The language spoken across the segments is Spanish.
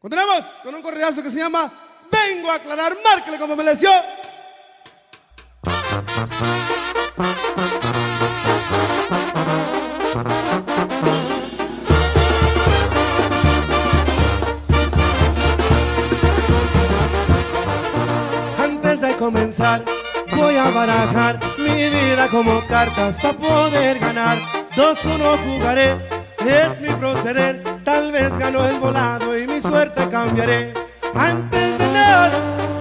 Continuamos con un correazo que se llama Vengo a aclarar, márquele como me leció. Antes de comenzar, voy a barajar mi vida como cartas para poder ganar. Dos uno jugaré, es mi proceder. Tal vez gano el volado y mi suerte cambiaré. Antes de nada,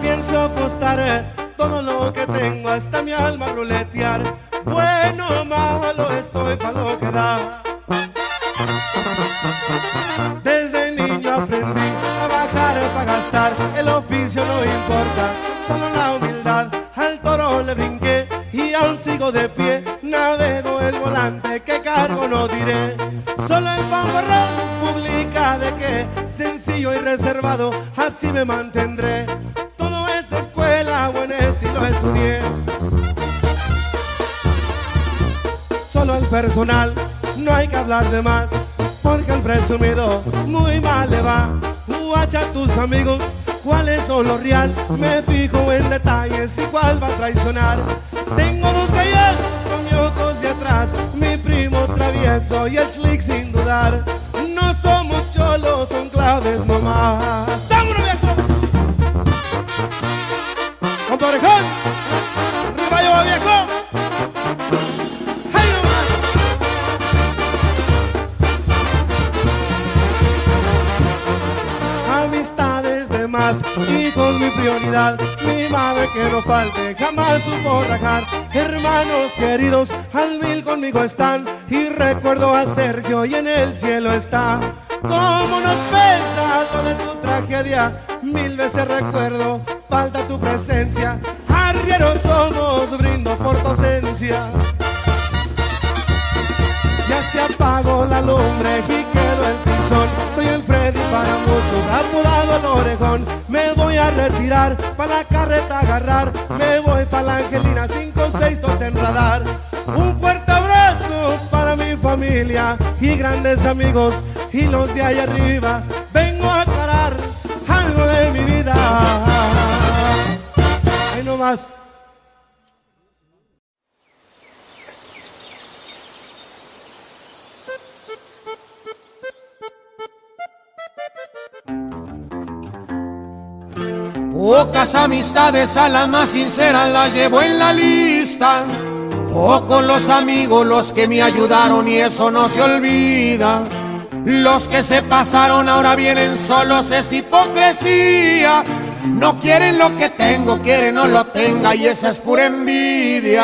pienso apostar todo lo que tengo hasta mi alma ruletear. Bueno o malo estoy para lo que da. Desde niño aprendí a bajar para gastar, el oficio no importa, solo la humildad. Al toro le brinqué y aún sigo de pie, navego el volante, que cargo no diré. Solo el fanfarrón publica de que sencillo y reservado, así me mantendré. Todo esta escuela, buen estilo estudié. Solo el personal, no hay que hablar de más, porque al presumido muy mal le va. Guacha tus amigos, cuáles son los real, me fijo en detalles y cuál va a traicionar. Tengo dos calles con mi ojos de atrás, mi primo travieso y el slick sin dudar. No somos cholos, son claves nomás. ¡Vámonos, viejo! ¡Con más, hijos mi prioridad, mi madre que no falte, jamás supo rajar, hermanos queridos, al mil conmigo están, y recuerdo a Sergio y en el cielo está, como nos pesa lo de tu tragedia, mil veces recuerdo, falta tu presencia, arrieros somos, brindo por tu ausencia. Ya se apagó la lumbre y quedó el Soy el Freddy para muchos, apodado el orejón. Me voy a retirar, para la carreta agarrar. Me voy para la Angelina, 5, 6, 2 en radar. Un fuerte abrazo para mi familia y grandes amigos y los de ahí arriba. Vengo a aclarar algo de mi vida. Ahí nomás. Pocas amistades a la más sincera la llevo en la lista. Pocos los amigos los que me ayudaron y eso no se olvida. Los que se pasaron ahora vienen solos es hipocresía. No quieren lo que tengo, quieren no lo tenga y esa es pura envidia.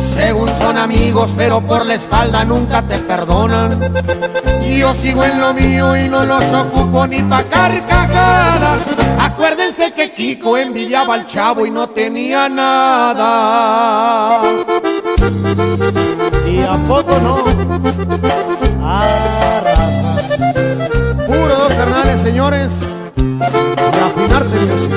Según son amigos, pero por la espalda nunca te perdonan. Yo sigo en lo mío y no los ocupo ni pa' carcajadas. Acuérdense que Kiko envidiaba al chavo y no tenía nada. ¿Y a poco no? Arrasa. Puro dos carnales, señores. Y afinar tendencia.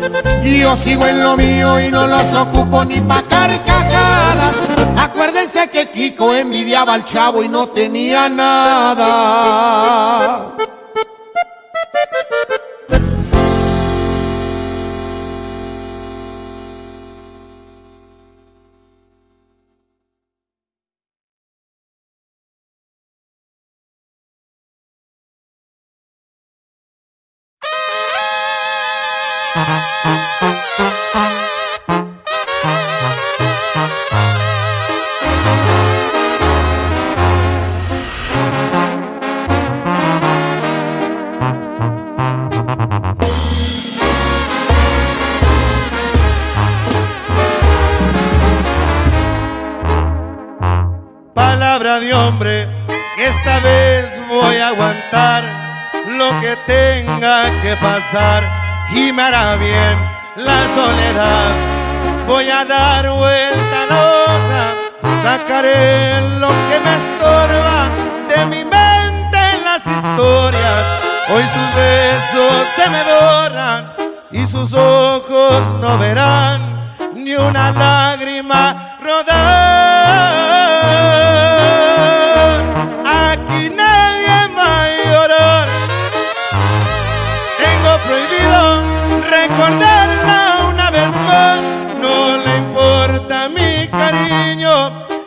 Yo sigo en lo mío y no los ocupo ni pa' carcajadas. Acuérdense que Kiko envidiaba al chavo y no tenía nada. Y me hará bien la soledad. Voy a dar vuelta loca, sacaré lo que me estorba de mi mente en las historias. Hoy sus besos se me doran y sus ojos no verán ni una lágrima rodar.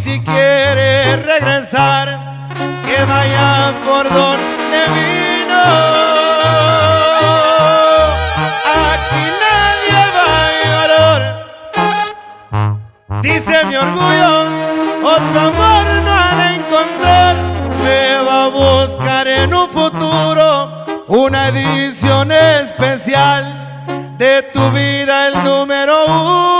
Si quiere regresar, que vaya por donde vino. Aquí nadie va a llorar. Dice mi orgullo, otro amor no ha de encontrar. Me va a buscar en un futuro una edición especial de tu vida, el número uno.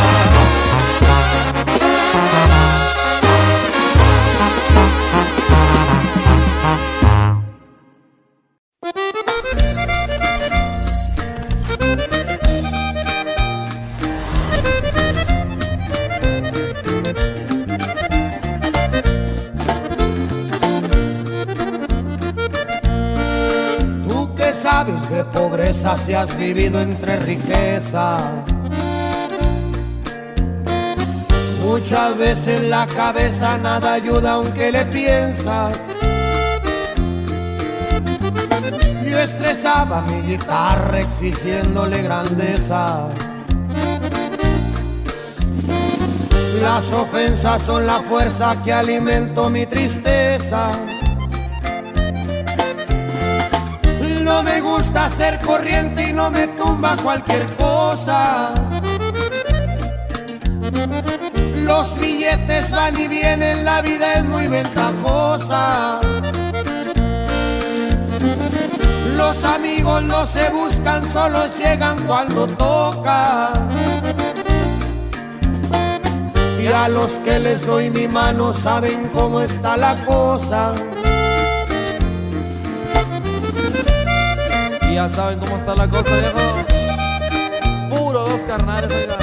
De pobreza si has vivido entre riqueza. Muchas veces la cabeza nada ayuda aunque le piensas. Yo estresaba mi guitarra exigiéndole grandeza. Las ofensas son la fuerza que alimento mi tristeza. No me gusta ser corriente y no me tumba cualquier cosa. Los billetes van y vienen, la vida es muy ventajosa. Los amigos no se buscan, solo llegan cuando toca. Y a los que les doy mi mano saben cómo está la cosa. Ya saben cómo está la cosa, viejo. Puro dos carnales, oiga.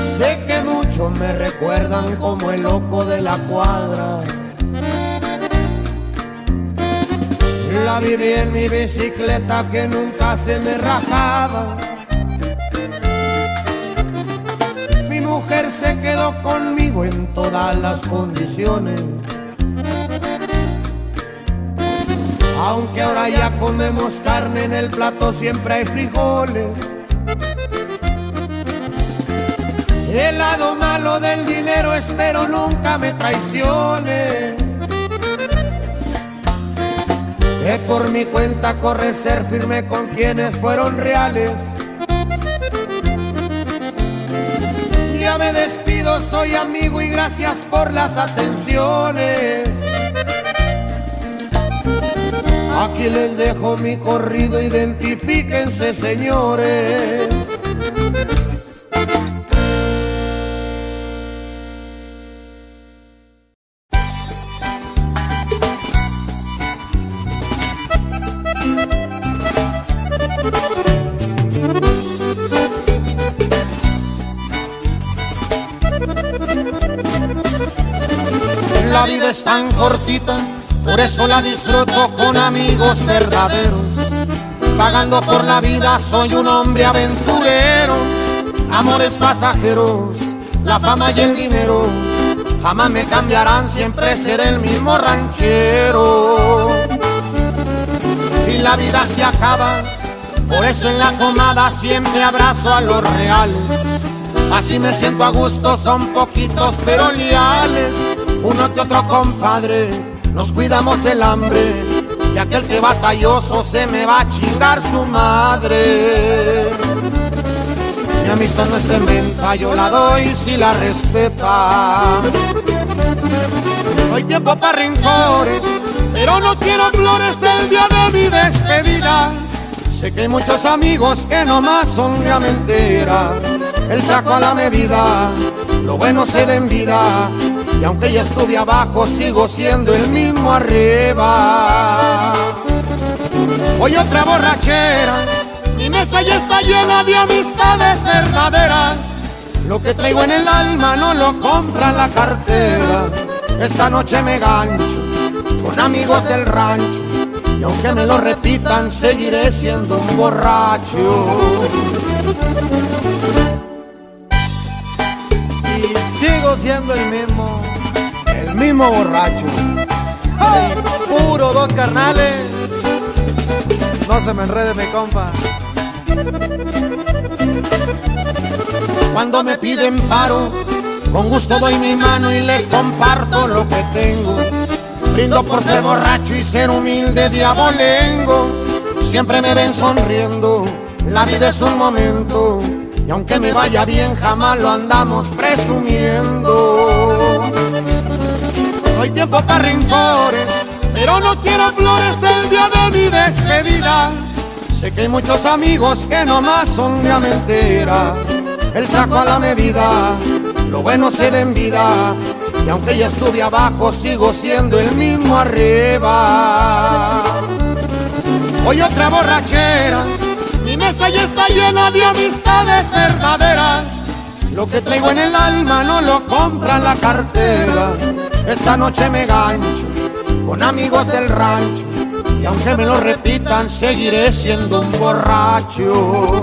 Sé que muchos me recuerdan como el loco de la cuadra. La viví en mi bicicleta que nunca se me rajaba. Mujer se quedó conmigo en todas las condiciones. Aunque ahora ya comemos carne en el plato, siempre hay frijoles. El lado malo del dinero espero nunca me traicione. Que por mi cuenta corre ser firme con quienes fueron reales. Me despido, soy amigo y gracias por las atenciones. Aquí les dejo mi corrido, identifíquense señores. Disfruto con amigos verdaderos. Pagando por la vida soy un hombre aventurero. Amores pasajeros, la fama y el dinero jamás me cambiarán, siempre seré el mismo ranchero. Y la vida se acaba, por eso en la comada siempre abrazo a los reales. Así me siento a gusto, son poquitos pero leales. Uno que otro compadre, nos cuidamos el hambre. Y aquel que batalloso se me va a chingar su madre. Mi amistad no está en venta, yo la doy si la respeta. Hay tiempo para rencores, pero no quiero flores el día de mi despedida. Sé que hay muchos amigos que nomás son de mentira. El saco a la medida, lo bueno se da en vida. Y aunque ya estuve abajo, sigo siendo el mismo arriba. Hoy otra borrachera, mi mesa ya está llena de amistades verdaderas. Lo que traigo en el alma no lo compra la cartera. Esta noche me gancho con amigos del rancho. Y aunque me lo repitan, seguiré siendo un borracho. Y sigo siendo el mismo. Mismo borracho. Puro dos carnales. No se me enrede mi compa. Cuando me piden paro, con gusto doy mi mano y les comparto lo que tengo. Brindo por ser borracho y ser humilde diabolengo. Siempre me ven sonriendo, la vida es un momento. Y aunque me vaya bien, jamás lo andamos presumiendo. No hay tiempo para rencores, pero no quiero flores el día de mi despedida. Sé que hay muchos amigos que nomás son de mentira. El saco a la medida, lo bueno se da en vida. Y aunque ya estuve abajo, sigo siendo el mismo arriba. Hoy otra borrachera, mi mesa ya está llena de amistades verdaderas. Lo que traigo en el alma no lo compra la cartera. Esta noche me gancho con amigos del rancho. Y aunque me lo repitan, seguiré siendo un borracho.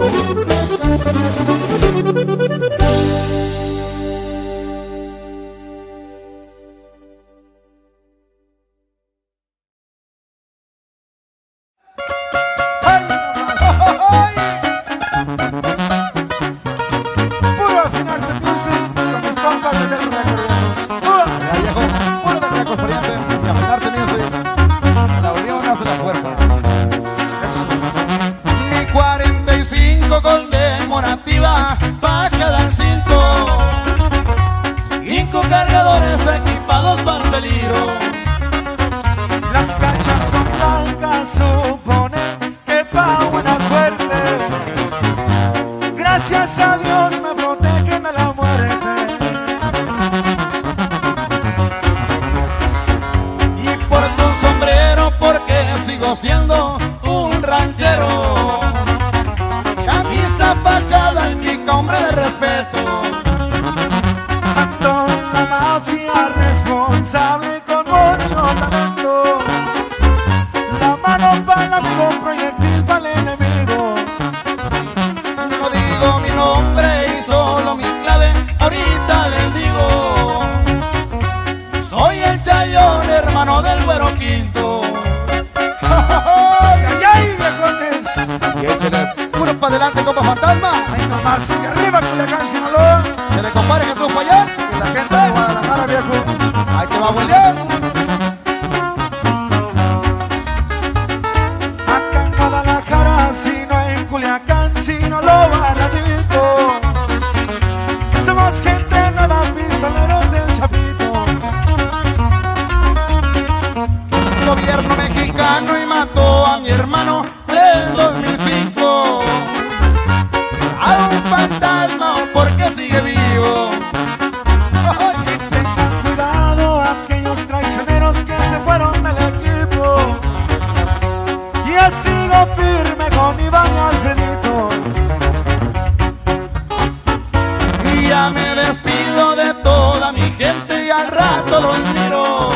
Y ya me despido de toda mi gente y al rato los miro.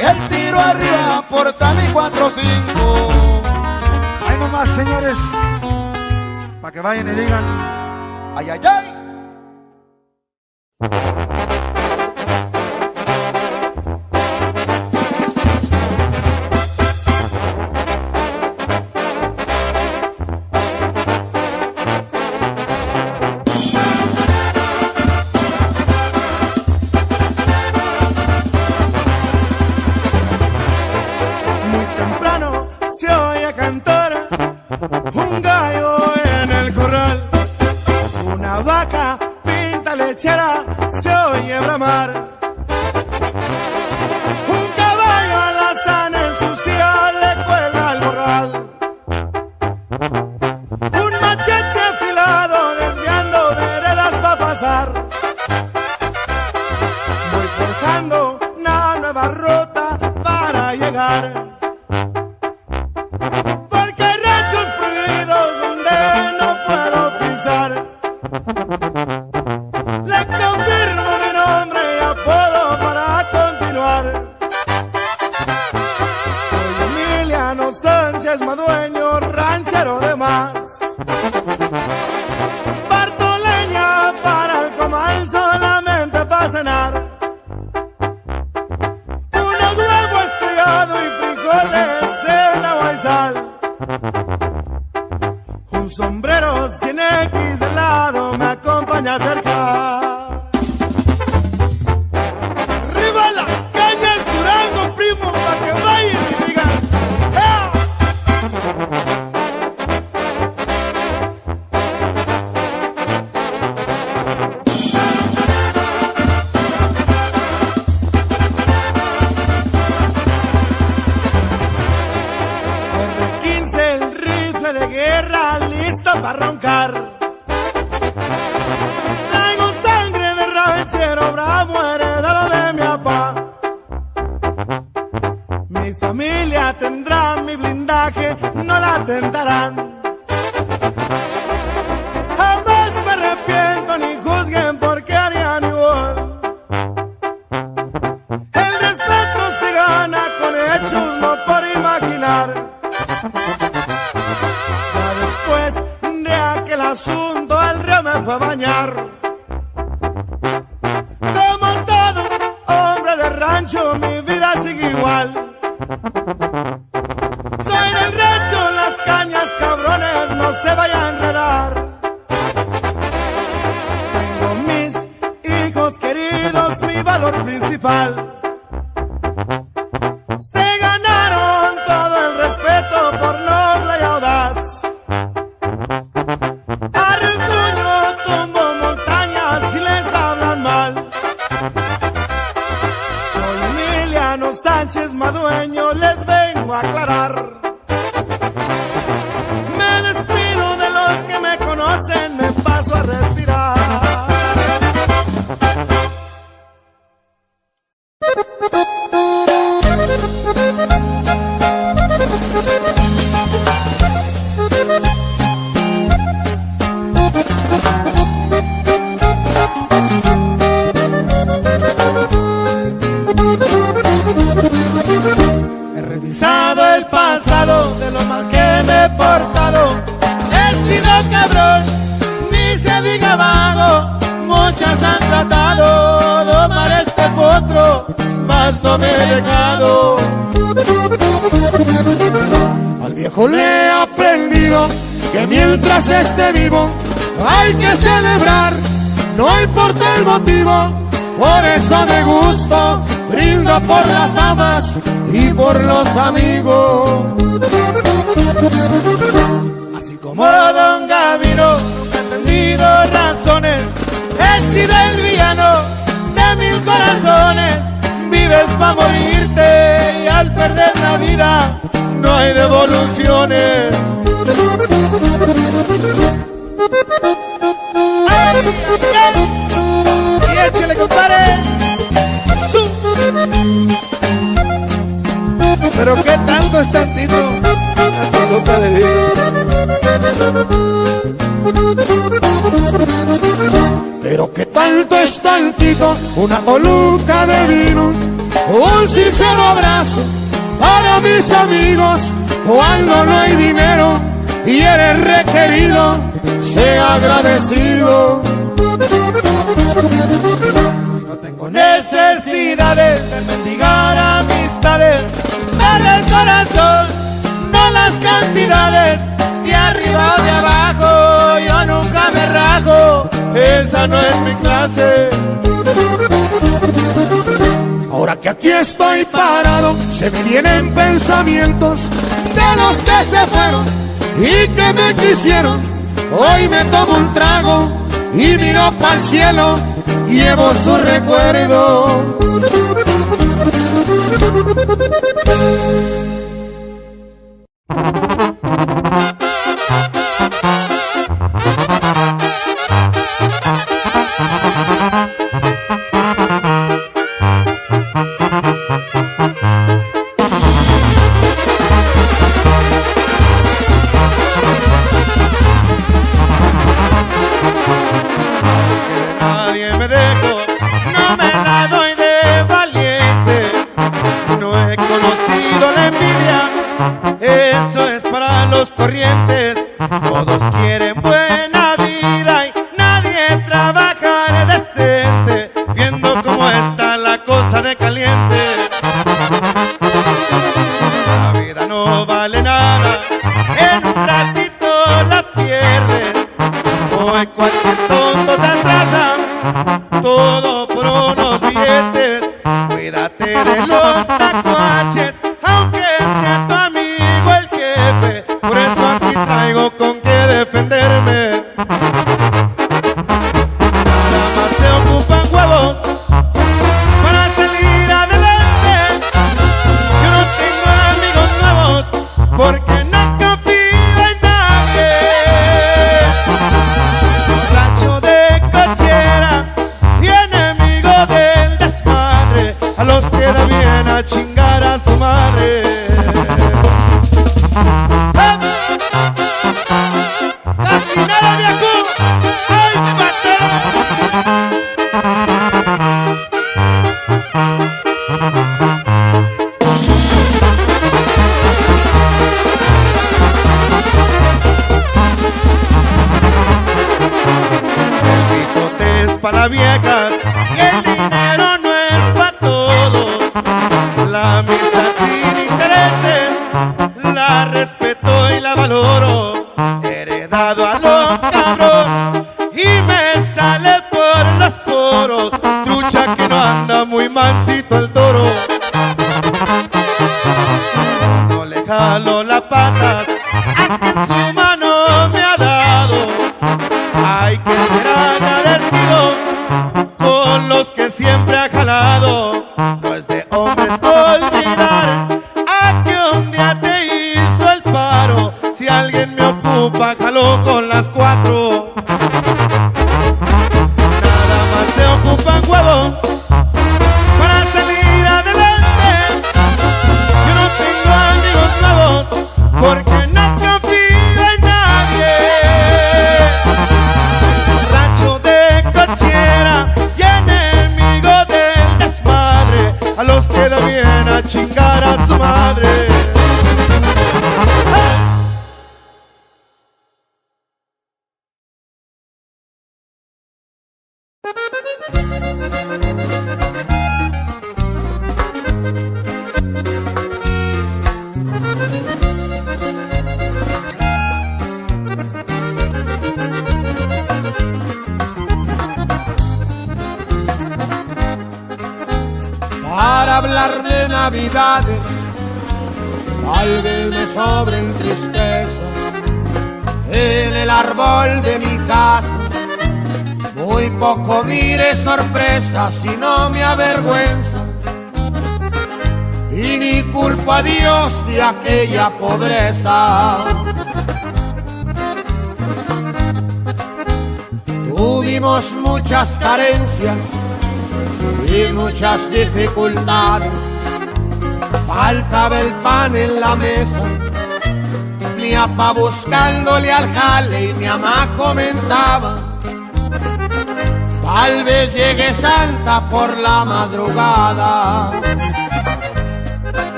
El tiro arriba por Tani 45. Ahí nomás, señores, para que vayan y digan. Ay, ay, ay. al río me fue a bañar. Como todo hombre de rancho, mi vida sigue igual. Soy del rancho, las cañas, cabrones, no se vayan a enredar. Tengo mis hijos queridos, mi valor principal. Cuando no hay dinero y eres requerido, sea agradecido. No tengo necesidades de mendigar amistades, dale el corazón, no las cantidades, de arriba o de abajo, yo nunca me rajo, esa no es mi clase. Ahora que aquí estoy parado, se me vienen pensamientos de los que se fueron y que me quisieron. Hoy me tomo un trago y miro para el cielo, llevo su recuerdo. Si alguien me ocupa, jalo con las cuatro. Aquella pobreza. Tuvimos muchas carencias y muchas dificultades. Faltaba el pan en la mesa mi papá buscándole al jale y mi mamá comentaba, tal vez llegue Santa por la madrugada.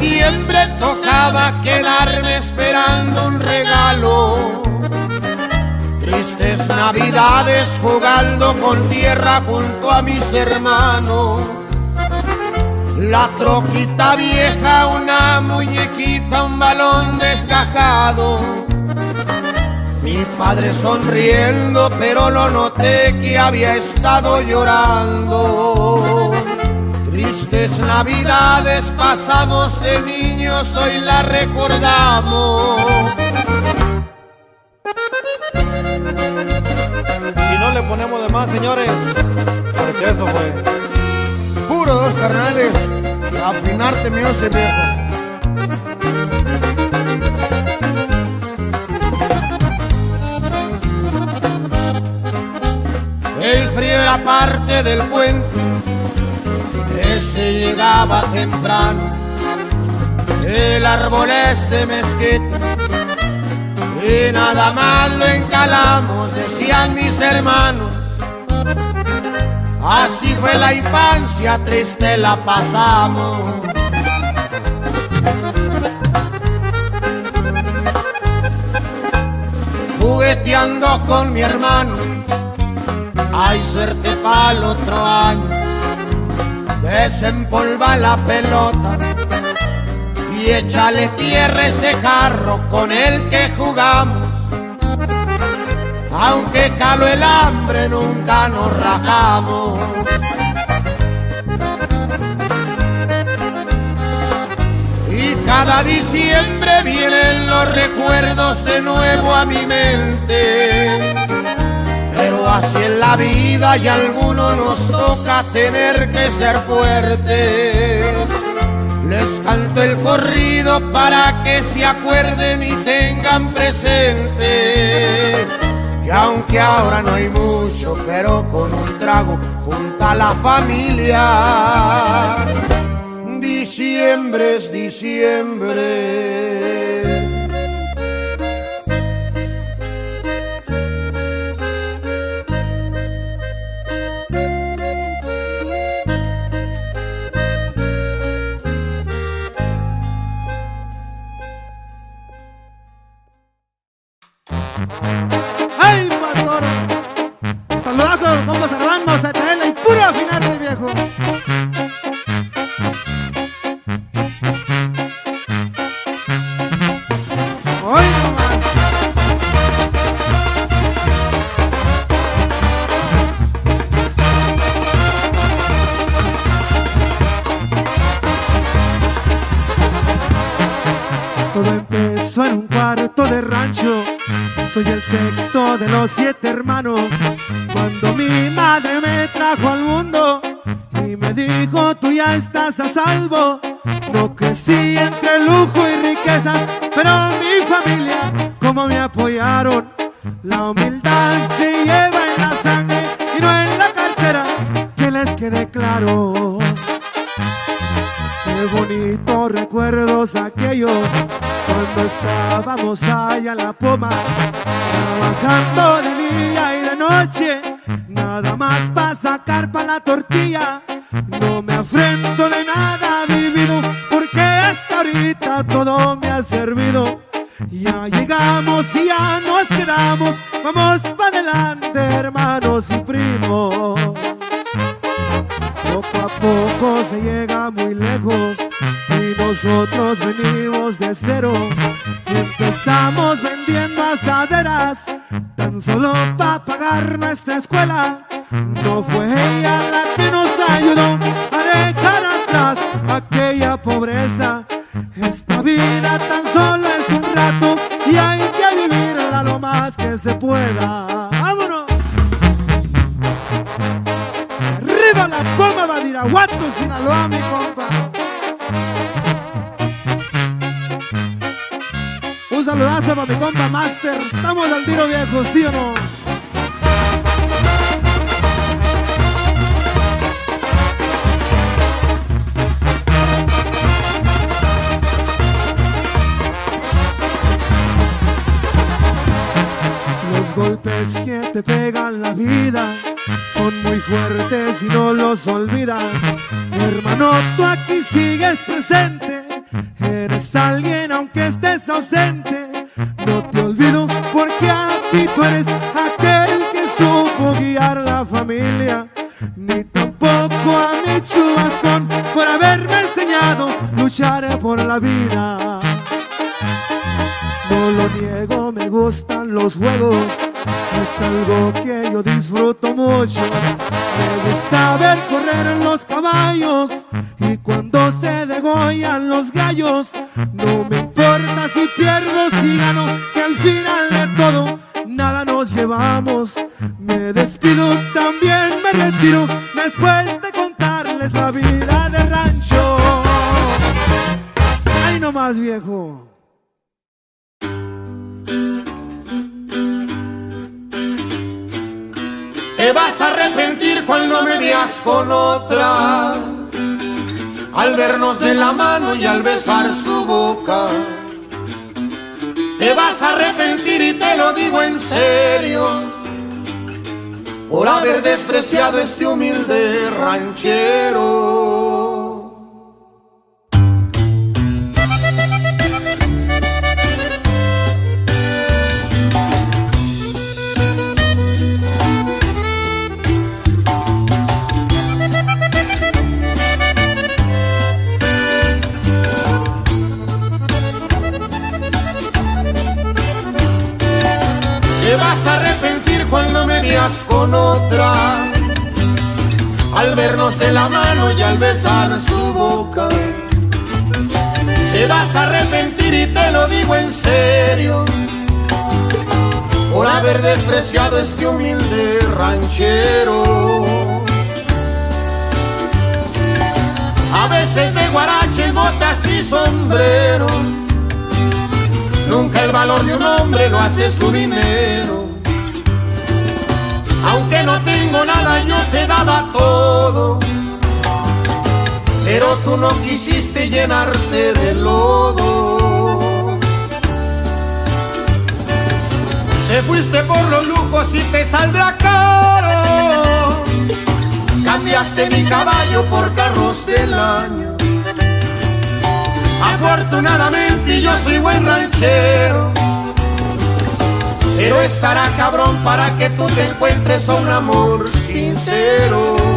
Diciembre tocaba quedarme esperando un regalo. Tristes navidades jugando con tierra junto a mis hermanos la troquita vieja, una muñequita, un balón desgajado. Mi padre sonriendo, pero lo noté que había estado llorando. Tristes navidades pasamos de niños, hoy la recordamos. Y no le ponemos de más, señores, porque eso fue puro dos carnales, afinarte mío se viejo. El frío era parte del ese llegaba temprano. El árbol es de mezquite y nada más lo encalamos, decían mis hermanos. Así fue la infancia, triste la pasamos. Jugueteando con mi hermano, hay suerte para el otro año. Desempolva la pelota y échale tierra ese jarro con el que jugamos aunque calo el hambre nunca nos rajamos. Y cada diciembre vienen los recuerdos de nuevo a mi mente. Así en la vida y a algunos nos toca tener que ser fuertes. Les canto el corrido para que se acuerden y tengan presente aunque ahora no hay mucho, pero con un trago junta la familia. Diciembre es diciembre. Empezamos vendiendo asaderas, tan solo para pagar nuestra escuela. Besar su boca. Te vas a arrepentir y te lo digo en serio. Por haber despreciado este humilde ranchero. A veces de guaraches, botas y sombrero. Nunca el valor de un hombre lo hace su dinero. Aunque no tengo nada, yo te daba todo. Pero tú no quisiste llenarte de lodo. Te fuiste por los lujos y te saldrá caro. Cambiaste mi caballo por carros del año. Afortunadamente yo soy buen ranchero. Pero estará cabrón para que tú te encuentres a un amor sincero.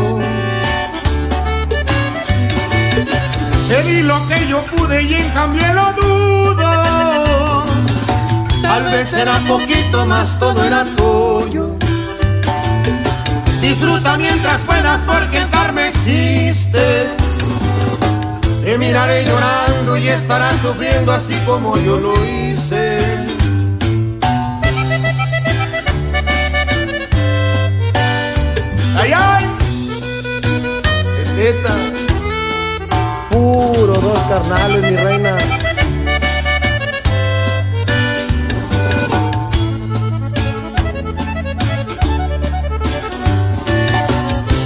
Te di lo que yo pude y en cambio lo dudo. Tal vez era poquito más, todo era tuyo. Disfruta mientras puedas porque el existe. Te miraré llorando y estarás sufriendo así como yo lo hice. ¡Ay, ay! Neta. Puro dos carnales, mi reina.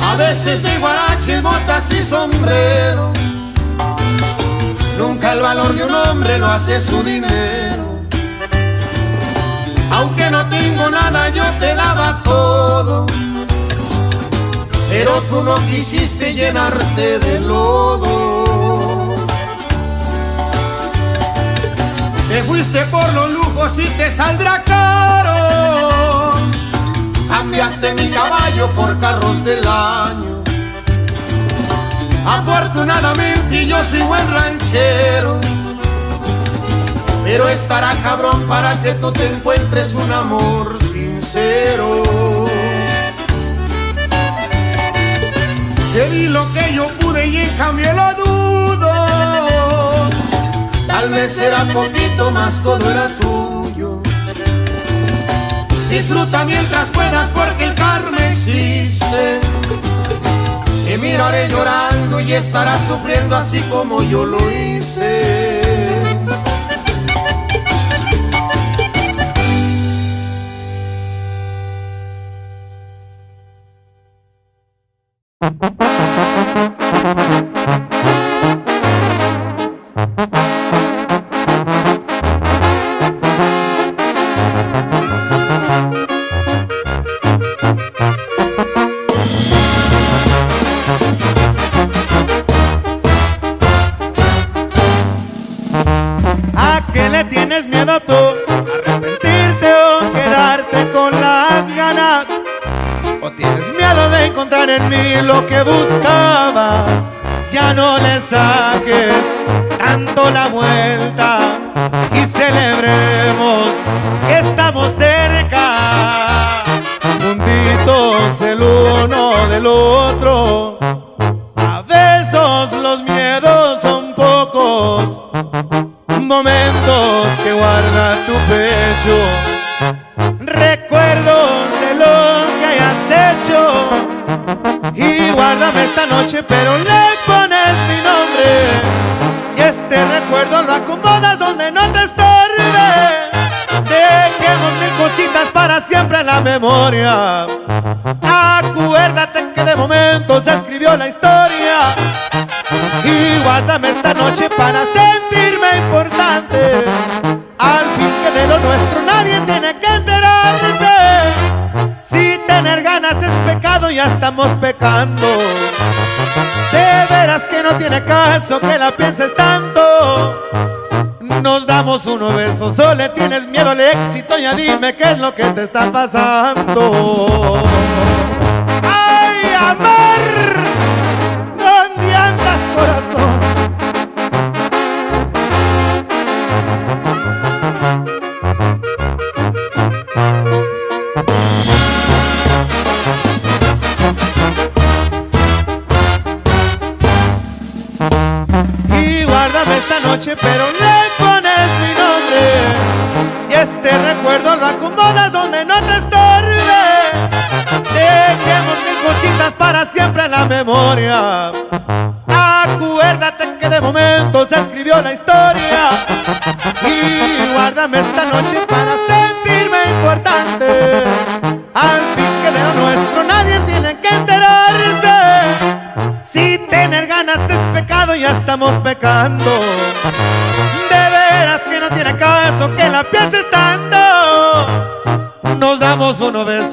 A veces de guaraches, botas y sombrero. Nunca el valor de un hombre lo hace su dinero. Aunque no tengo nada, yo te daba todo. Pero tú no quisiste llenarte de lodo. Te fuiste por los lujos y te saldrá caro. Cambiaste mi caballo por carros del año. Afortunadamente yo soy buen ranchero. Pero estará cabrón para que tú te encuentres un amor sincero. Te di lo que yo pude y en cambio lo dudo tal vez era poquito más, todo era tuyo. Disfruta mientras puedas porque el karma existe. Te miraré llorando y estarás sufriendo así como yo lo hice. te está pasando?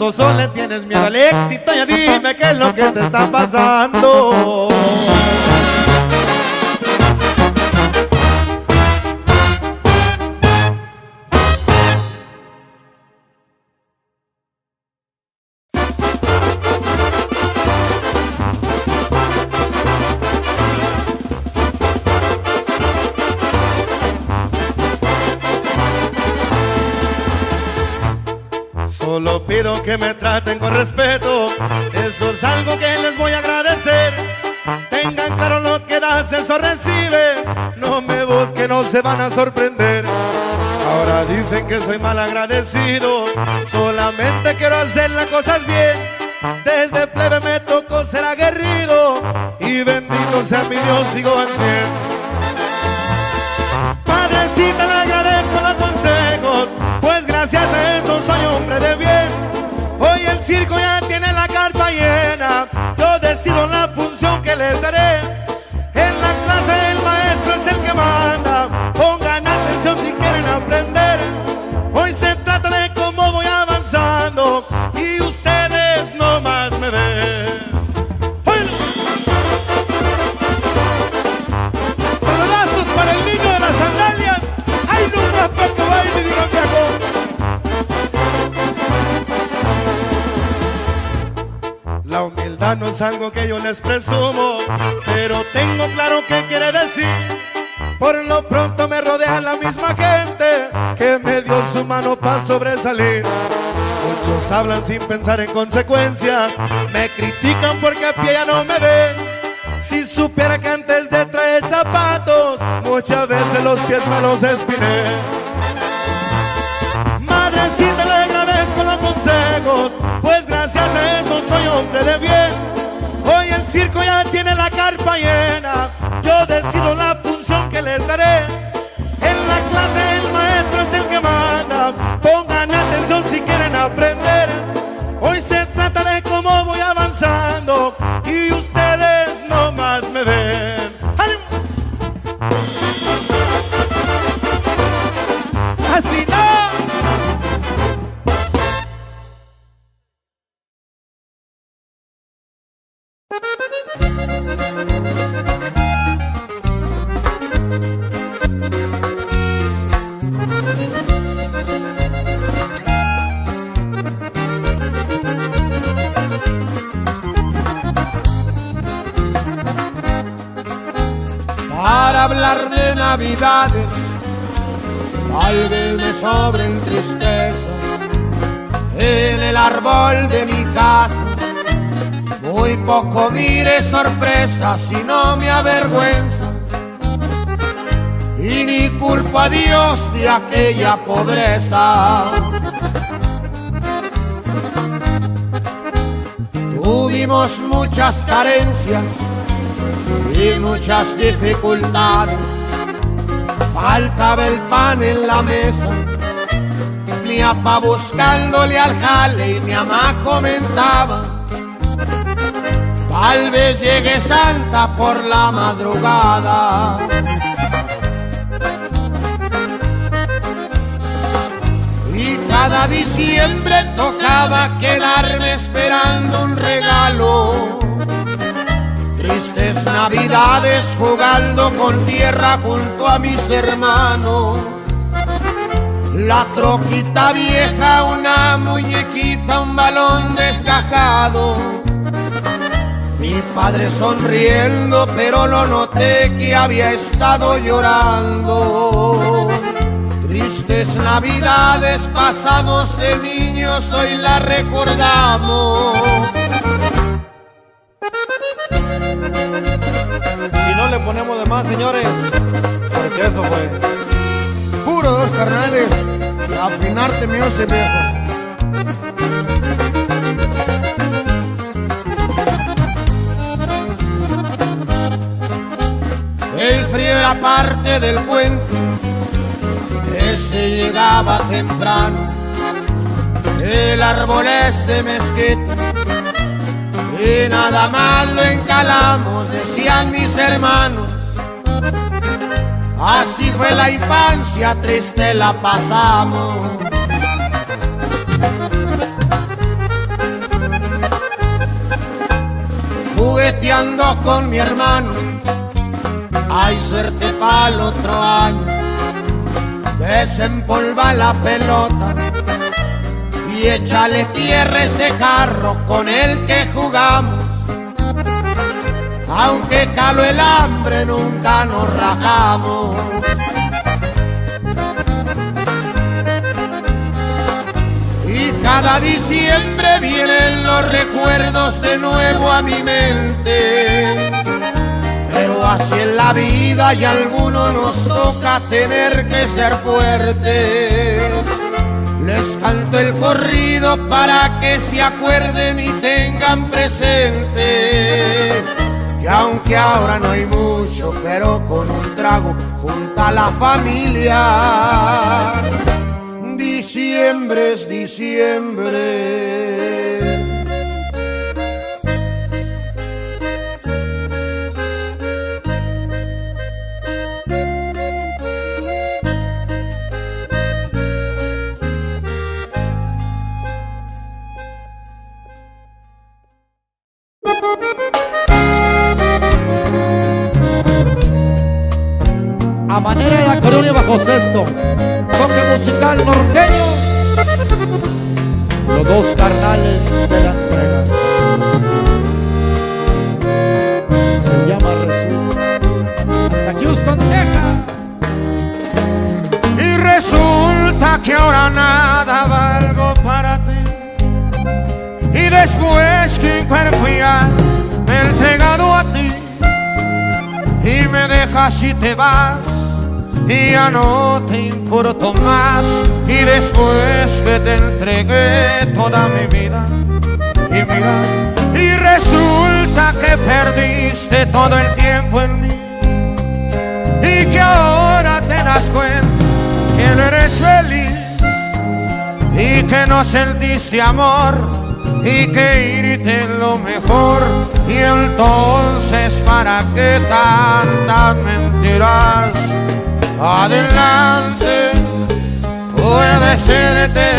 oso le tienes miedo al éxito, ya dime qué es lo que te está pasando. que me traten con respeto, eso es algo que les voy a agradecer. Tengan claro lo que das, eso recibes. No me busquen, no se van a sorprender. Ahora dicen que soy mal agradecido, solamente quiero hacer las cosas bien. Desde plebe me tocó ser aguerrido y bendito sea mi Dios, sigo al cien. Padrecita, le agradezco los consejos, pues gracias a eso soy hombre de bien. Yo decido la función que le daré. es algo que yo les presumo, pero tengo claro qué quiere decir. Por lo pronto me rodea la misma gente que me dio su mano para sobresalir. Muchos hablan sin pensar en consecuencias, me critican porque a pie ya no me ven. Si supiera que antes de traer zapatos, muchas veces los pies me los espiné. Madrecita, le agradezco los consejos, pues gracias a eso soy hombre de bien. Circo ya tiene la carpa llena, yo decido la función que les daré. En la clase el maestro es el que manda, pongan atención si quieren aprender. Hablar de navidades, tal vez me sobren tristezas. En el árbol de mi casa, muy poco mire sorpresas y no me avergüenza. Y ni culpo a Dios de aquella pobreza. Tuvimos muchas carencias y muchas dificultades. Faltaba el pan en la mesa, mi papá buscándole al jale y mi mamá comentaba. Tal vez llegue Santa por la madrugada. Y cada diciembre tocaba quedarme esperando un regalo. Tristes navidades jugando con tierra junto a mis hermanos. La troquita vieja, una muñequita, un balón desgajado. Mi padre sonriendo, pero lo noté que había estado llorando. Tristes navidades pasamos de niños, hoy la recordamos. Y no le ponemos de más, señores. Porque eso fue. Puro dos carnales, afinarte mío ese viejo. El frío era parte del cuento, ese llegaba temprano. El árbol es de mezquite y nada más lo encalamos, decían mis hermanos. Así fue la infancia, triste la pasamos. Jugueteando con mi hermano, hay suerte para el otro año. Desempolva la pelota y échale tierra ese jarro con el que jugamos. Aunque caló el hambre, nunca nos rajamos. Y cada diciembre vienen los recuerdos de nuevo a mi mente. Pero así en la vida y a algunos nos toca tener que ser fuertes. Les canto el corrido para que se acuerden y tengan presente que aunque ahora no hay mucho, pero con un trago junta la familia. Diciembre es diciembre. Manera de acordeón y bajo sexto, toque musical norteño. Los dos carnales de la entrega. Se llama Resulta. Hasta Houston, Texas. Y resulta que ahora nada valgo para ti. después que ya me he entregado a ti y me dejas y te vas y ya no te importo más. Y después que te entregué toda mi vida y mira y resulta que perdiste todo el tiempo en mí. Y que ahora te das cuenta que no eres feliz y que no sentiste amor y que irte lo mejor. Y entonces para qué tantas mentiras adelante puede serte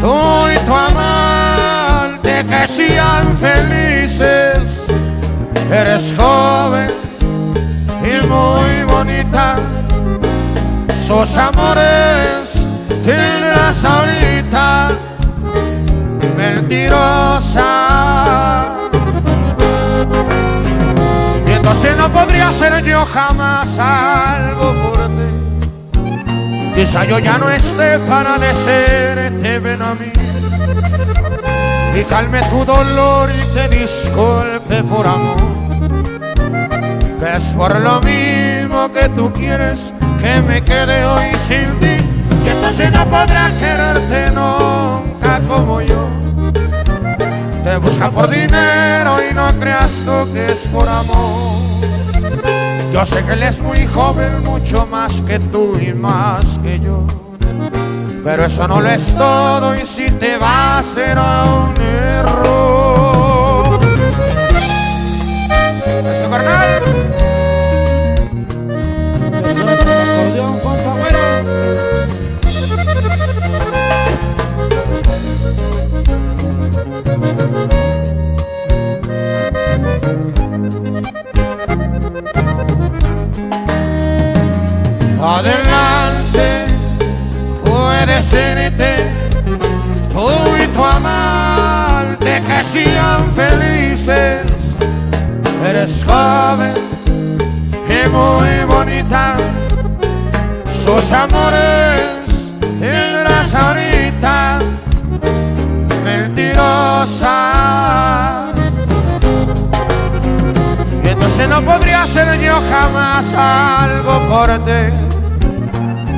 tú y tu amante que sean felices eres joven y muy bonita sus amores tendrás ahorita mentirosa. Entonces no podría ser yo jamás algo por ti. Quizá yo ya no esté para decirte ven a mí. Y calme tu dolor y te disculpe por amor. Que es por lo mismo que tú quieres que me quede hoy sin ti. Y entonces no podrá quererte nunca como yo te busca por dinero y no creas tú que es por amor. Yo sé que él es muy joven, mucho más que tú y más que yo. Pero eso no lo es todo y si te va a ser un error. Serte tú y tu amante que sean felices. Eres joven y muy bonita, sus amores tendrás ahorita, mentirosa. Y entonces no podría ser yo jamás algo por ti.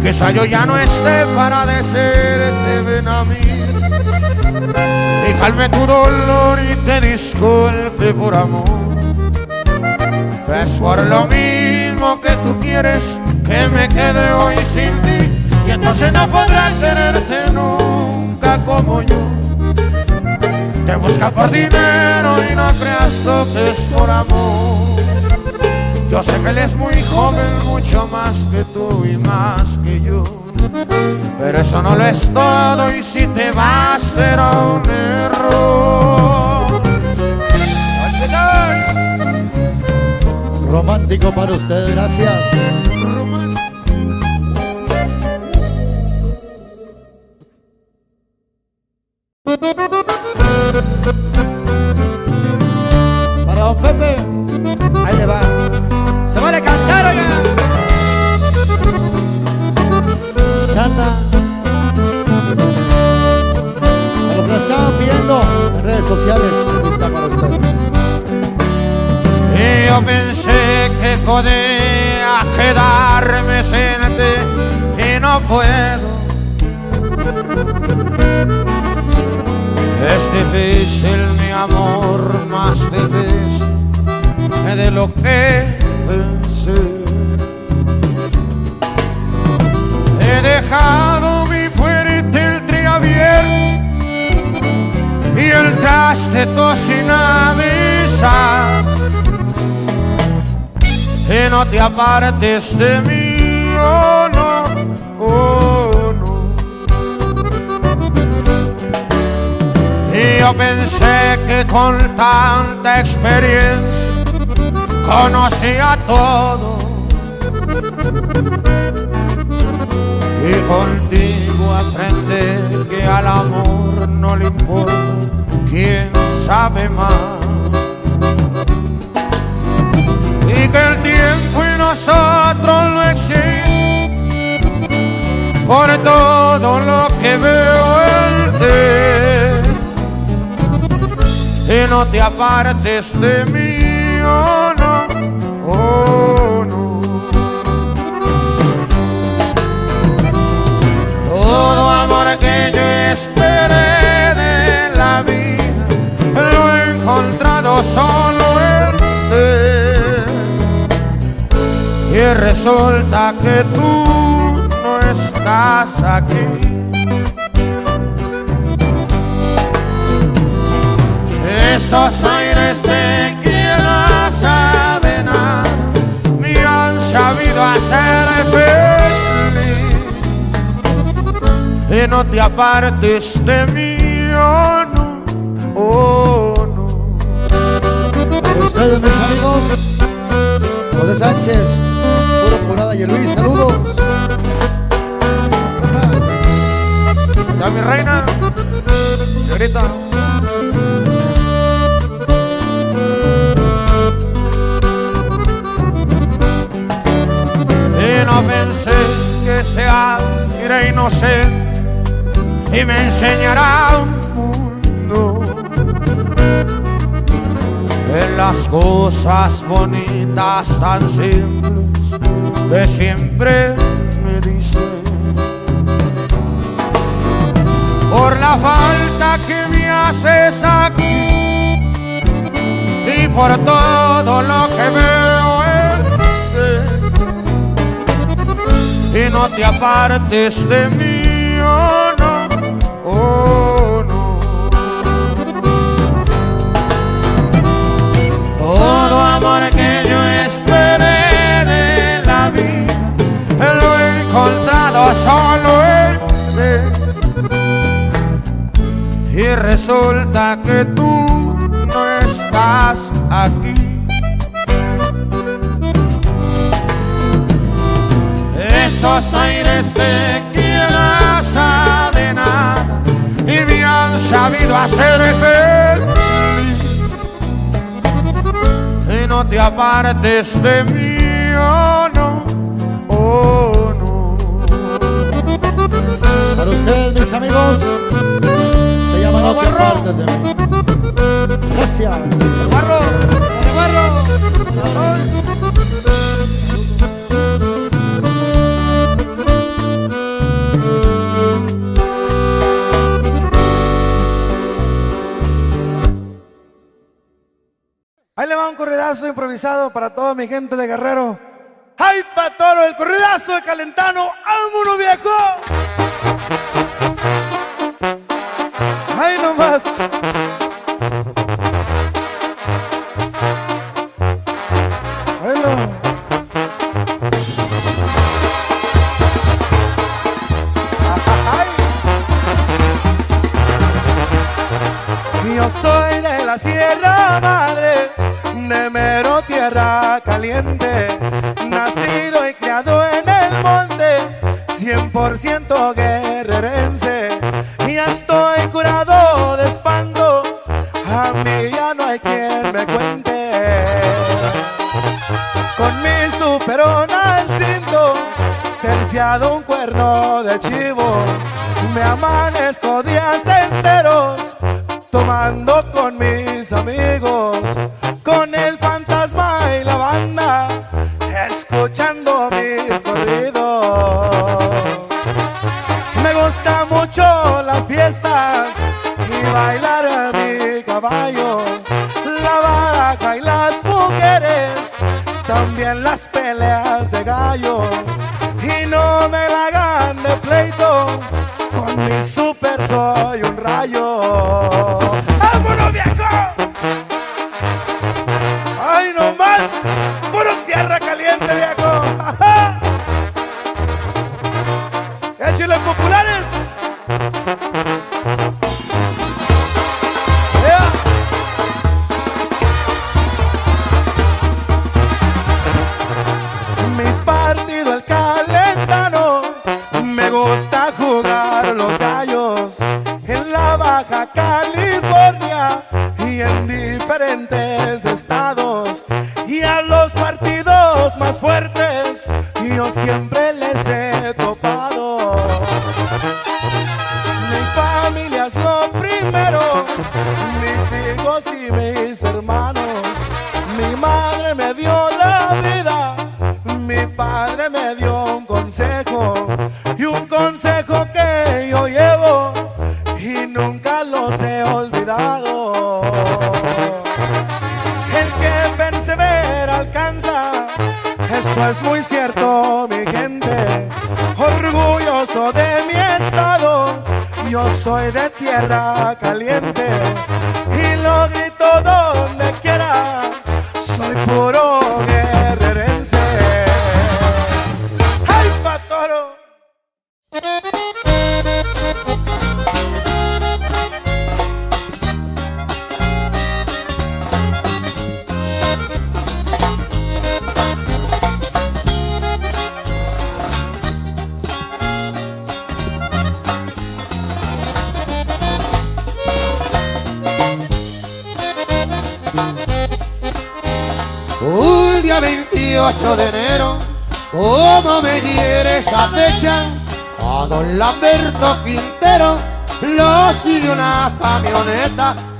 Quizá yo ya no esté para decirte ven a mí. Y calme tu dolor y te disculpe por amor. Es por lo mismo que tú quieres que me quede hoy sin ti. Y entonces no podrás tenerte nunca como yo. Te busca por dinero y no creas tú que es por amor. Yo sé que él es muy joven, mucho más que tú y más que yo. Pero eso no lo es todo y si te va a ser un error. Romántico para usted, gracias. Pensé que podía quedarme sin ti y no puedo. Es difícil mi amor, más difícil de lo que pensé. He dejado mi puerta entreabierta y el traste sin avisar. Y no te apartes de mí, oh no, oh no. Y yo pensé que con tanta experiencia conocía todo. Y contigo aprendí que al amor no le importa quién sabe más. Y que el tiempo y nosotros no existe por todo lo que veo en ti. no te apartes de mí, oh no, oh no. Todo amor que yo esperé de la vida lo he encontrado solo resulta que tú no estás aquí. Esos aires de quien no sabe nada me han sabido hacer feliz. Y no te apartes de mí, oh no, oh no. Ustedes, mis amigos, José Sánchez, Y Luis, saludos. Ya mi reina, señorita. Y no pensé que sea iré inocente y me enseñará un mundo de las cosas bonitas tan simples que siempre me dice por la falta que me haces aquí y por todo lo que veo en ti. Y no te apartes de mí, oh no, oh no. Todo amor que solo en ti. Y resulta que tú no estás aquí. Esos aires de quien sabe nada y me han sabido hacer feliz. Y no te apartes de mí, oh ustedes, mis amigos, se llama No te apartes de mí. Gracias. Barro, Ahí le va un corridazo improvisado para toda mi gente de Guerrero. ¡Ay, patoro! El corridazo de Calentano. ¡Vámonos, viejo! Ay. Yo soy de la Sierra Madre, de mero tierra caliente, chivo, me amanezco nunca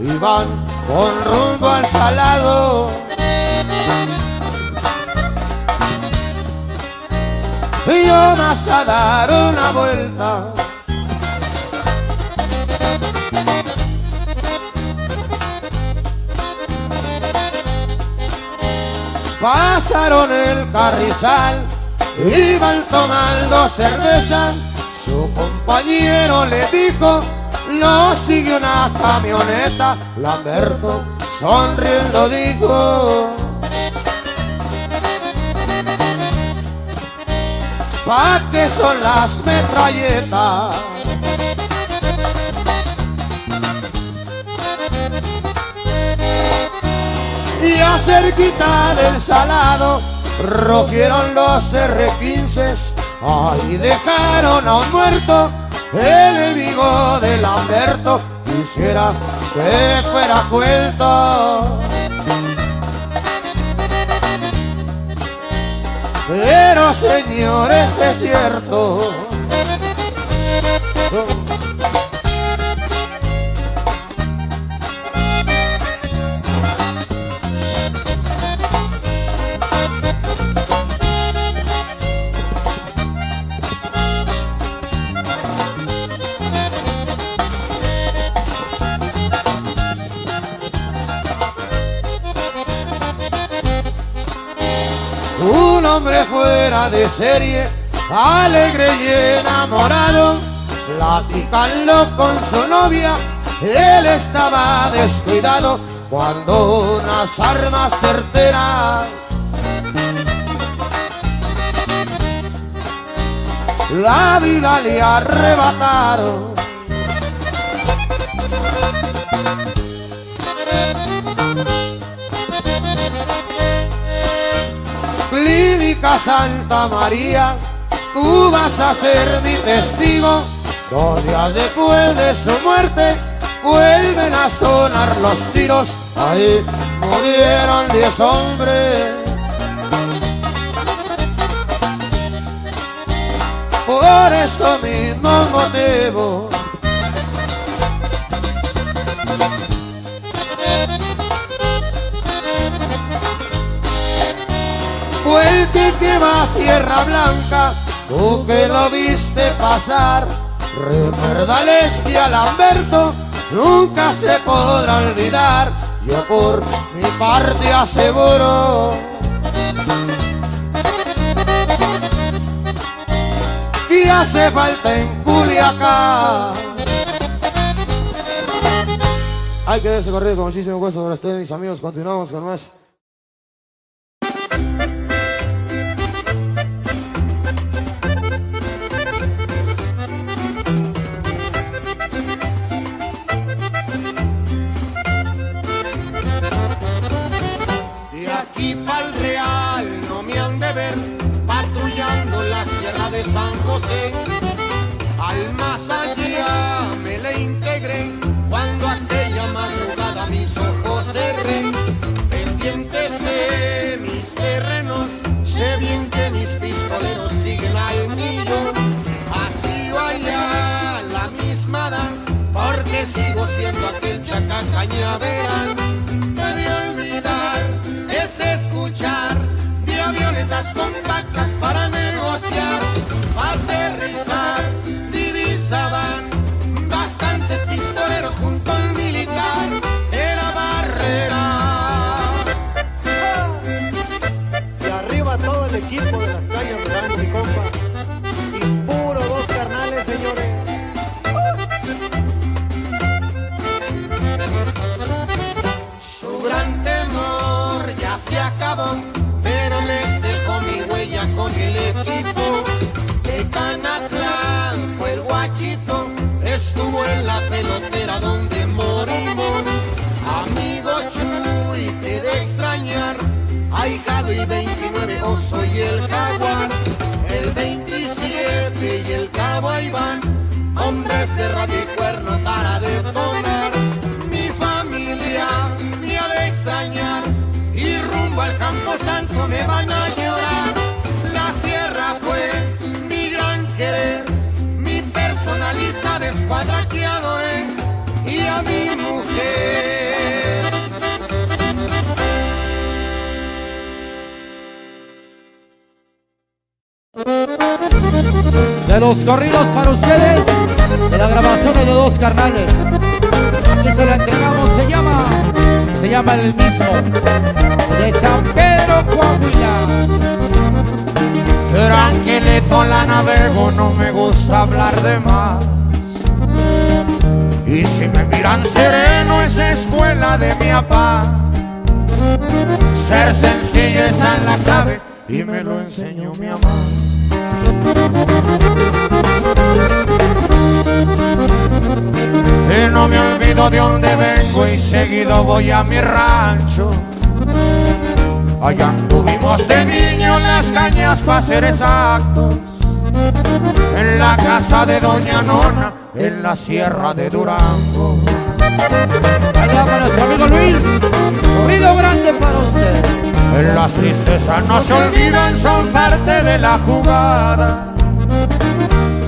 y van con rumbo al salado. Y yo vas a dar una vuelta. Pasaron el carrizal, iban tomando cerveza. Su compañero le dijo, lo sigue una camioneta. Lamberto sonriendo dijo, ¿pa' qué son las metralletas? y a cerquita del salado rogieron los R15 ahí dejaron a un muerto el enemigo de Lamberto quisiera que fuera cuento pero señores es cierto de serie, alegre y enamorado, platicando con su novia, él estaba descuidado cuando unas armas certeras la vida le arrebataron. Clínica Santa María, tú vas a ser mi testigo. Dos días después de su muerte, vuelven a sonar los tiros. Ahí murieron diez hombres. Por eso mismo motivo. El que va a Tierra Blanca, tú que lo viste pasar. Recuérdales que a Lamberto nunca se podrá olvidar. Yo por mi parte aseguro que hace falta en Culiacán. Hay que ese corrido con muchísimo gusto para ustedes, mis amigos. Continuamos con más. con para negros. Radio y cuerno para detonar. Los corridos para ustedes, de la grabación de dos carnales. Aquí se la entregamos, se llama, se llama el mismo, de San Pedro Coahuila. Tranquilito la navego, no me gusta hablar de más. Y si me miran sereno es escuela de mi papá. Ser sencillo es la clave y me lo enseñó mi mamá. Y no me olvido de dónde vengo y seguido voy a mi rancho. Allá tuvimos de niño las cañas para ser exactos. En la casa de Doña Nona, en la sierra de Durango. Allá para nuestro amigo Luis, corrido grande para usted. En las tristezas no se olvidan, son parte de la jugada.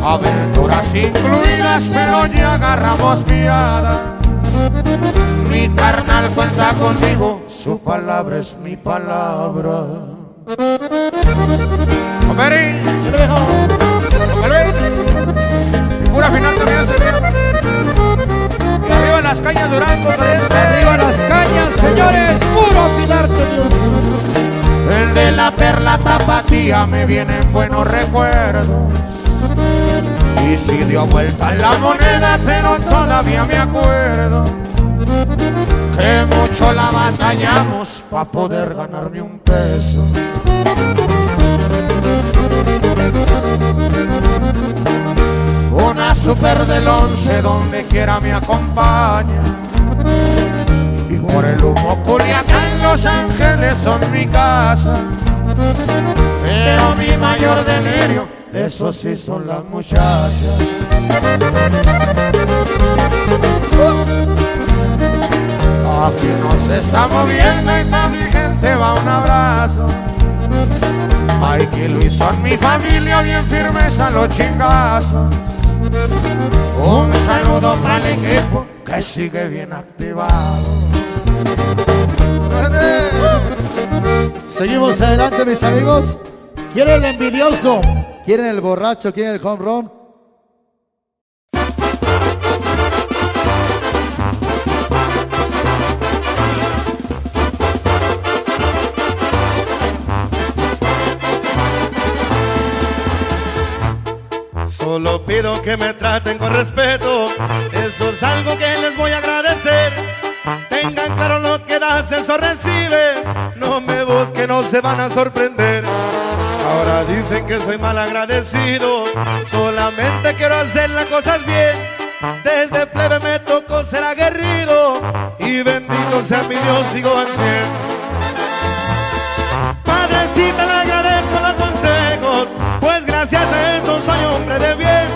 Aventuras incluidas, pero ya agarramos piada. Mi carnal cuenta conmigo, su palabra es mi palabra. Luis, pura final también Y arriba las cañas Durango, Arriba las cañas, señores, puro Dios. El de la perla tapatía me vienen buenos recuerdos. Y si dio vuelta la moneda, pero todavía me acuerdo que mucho la batallamos para poder ganarme un peso. Una super del once donde quiera me acompaña. Y por el humo Culiacán, Los Ángeles son mi casa. Pero mi mayor delirio, eso sí son las muchachas. Aquí nos estamos viendo y para mi gente va un abrazo. Mike y Luis son mi familia, bien firmes a los chingazos. Un saludo para el equipo que sigue bien activado. Seguimos adelante, mis amigos. ¿Quieren el envidioso? ¿Quieren el borracho? ¿Quieren el home run? Solo pido que me traten con respeto, eso es algo que les voy a agradecer. Tengan claro lo que das, eso recibes. No me busquen, no se van a sorprender. Ahora dicen que soy mal agradecido, solamente quiero hacer las cosas bien. Desde plebe me tocó ser aguerrido y bendito sea mi Dios, sigo al cien. Padrecita, le agradezco los consejos, pues gracias a eso soy hombre de bien.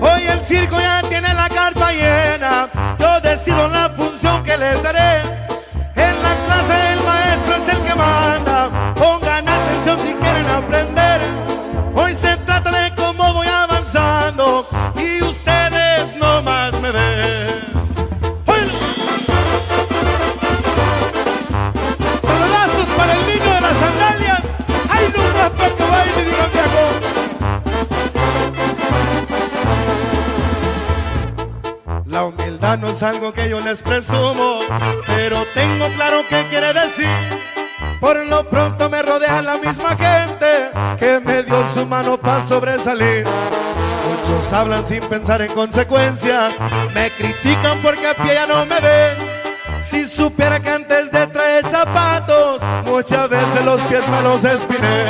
Hoy el circo ya tiene la carpa llena, yo decido la función que les daré. No es algo que yo les presumo, pero tengo claro qué quiere decir. Por lo pronto me rodea la misma gente que me dio su mano para sobresalir. Muchos hablan sin pensar en consecuencias, me critican porque a pie ya no me ven. Si supiera que antes de traer zapatos, muchas veces los pies me los espiné.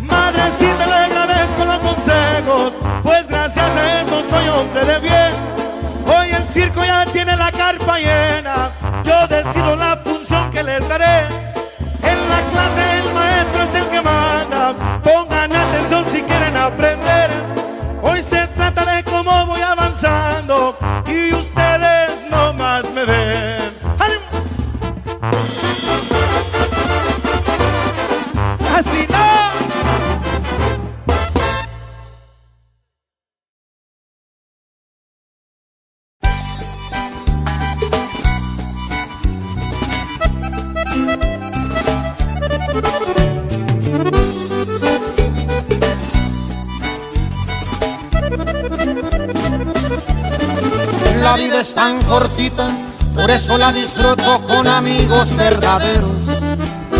Madrecita, soy hombre de bien. Hoy el circo ya tiene la carpa llena. Yo decido la función que le daré. En la clase el maestro es el que manda. Pongan atención si quieren aprender. Hoy se trata de cómo voy avanzando y ustedes por eso la disfruto con amigos verdaderos.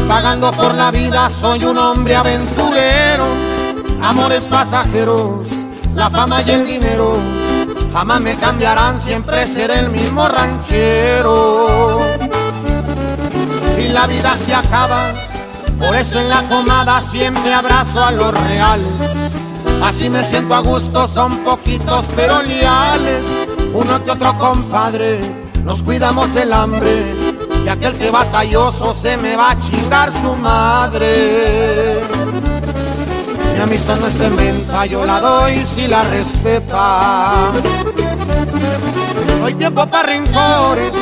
Pagando por la vida soy un hombre aventurero, amores pasajeros, la fama y el dinero jamás me cambiarán, siempre seré el mismo ranchero. Y la vida se acaba, por eso en la comada siempre abrazo a los reales. Así me siento a gusto, son poquitos pero leales. Uno que otro compadre, nos cuidamos el hambre. Y aquel que batalloso se me va a chingar su madre. Mi amistad no está en venta, yo la doy si la respeta. No hay tiempo para rencores,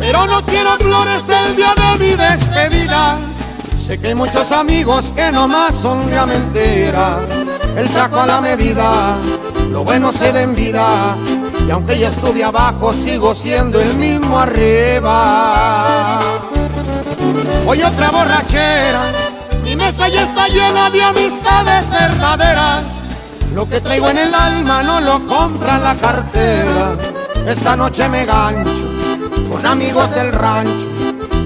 pero no quiero flores el día de mi despedida. Sé que hay muchos amigos que nomás son de mentira. El saco a la medida, lo bueno se da en vida. Y aunque ya estuve abajo, sigo siendo el mismo arriba. Hoy otra borrachera mi mesa ya está llena de amistades verdaderas. Lo que traigo en el alma no lo compra la cartera. Esta noche me gancho con amigos del rancho.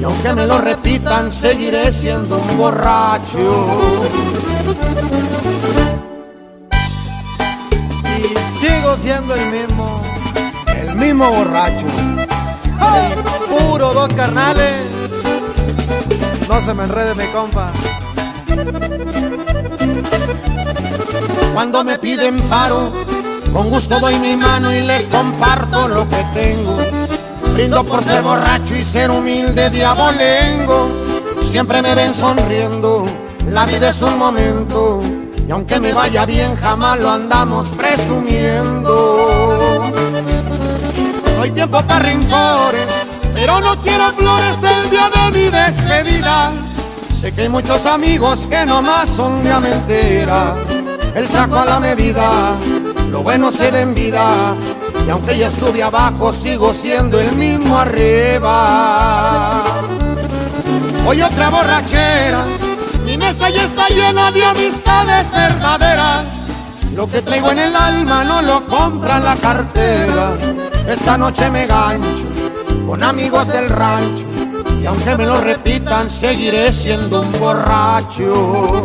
Y aunque me lo repitan, seguiré siendo un borracho. Y sigo siendo el mismo. Mismo borracho. Puro dos carnales. No se me enrede mi compa. Cuando me piden paro, con gusto doy mi mano y les comparto lo que tengo. Brindo por ser borracho y ser humilde diabolengo. Siempre me ven sonriendo, la vida es un momento. Y aunque me vaya bien, jamás lo andamos presumiendo. No hay tiempo para rencores, pero no quiero flores el día de mi despedida. Sé que hay muchos amigos que nomás son de mentira. El saco a la medida, lo bueno se en vida. Y aunque ya estuve abajo, sigo siendo el mismo arriba. Hoy otra borrachera, mi mesa ya está llena de amistades verdaderas. Lo que traigo en el alma no lo compra la cartera. Esta noche me gancho con amigos del rancho. Y aunque me lo repitan, seguiré siendo un borracho.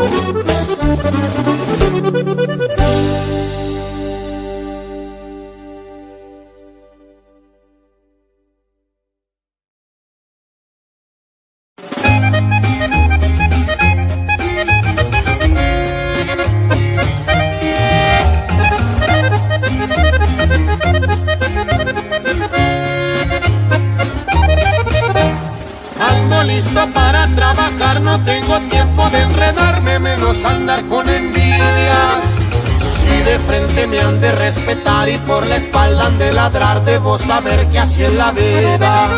Me han de respetar y por la espalda han de ladrar, debo saber que así es la vida.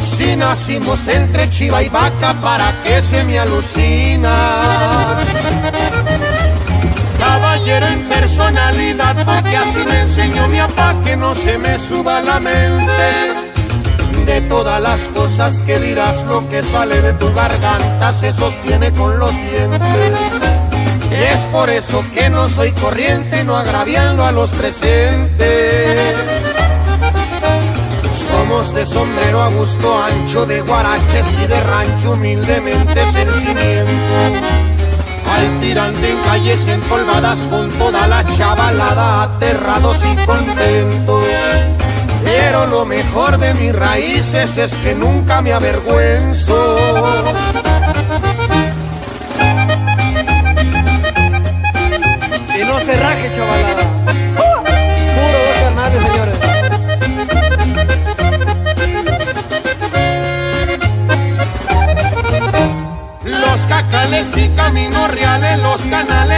Si nacimos entre chiva y vaca, ¿para qué se me alucina? Caballero en personalidad, porque así me enseñó mi papá que no se me suba la mente de todas las cosas que dirás, lo que sale de tu garganta se sostiene con los dientes. Es por eso que no soy corriente, no agraviando a los presentes. Somos de sombrero a gusto ancho, de guaraches y de rancho humildemente sencillento. Al tirante en calles empolvadas con toda la chavalada, aterrados y contentos. Pero lo mejor de mis raíces es que nunca me avergüenzo.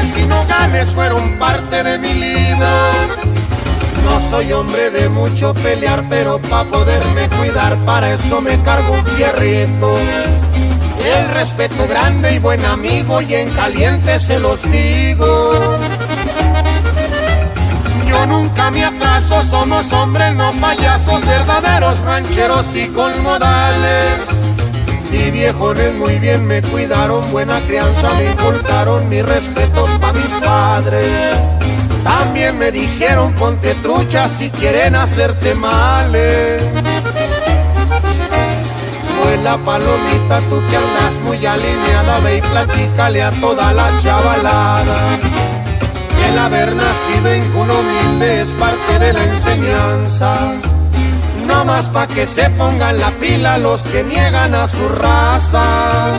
Canales y nogales fueron parte de mi vida. No soy hombre de mucho pelear, pero para poderme cuidar, para eso me cargo un fierrito. El respeto grande y buen amigo, y en caliente se los digo. Yo nunca me atraso, somos hombres, no payasos, verdaderos rancheros y con modales. Mi viejones muy bien me cuidaron, buena crianza me inculcaron, mis respetos para mis padres. También me dijeron ponte trucha si quieren hacerte males. Pues la palomita, tú que andas muy alineada, ve y platícale a toda la chavalada. El haber nacido en cuna humilde es parte de la enseñanza. No más pa' que se pongan la pila los que niegan a su raza.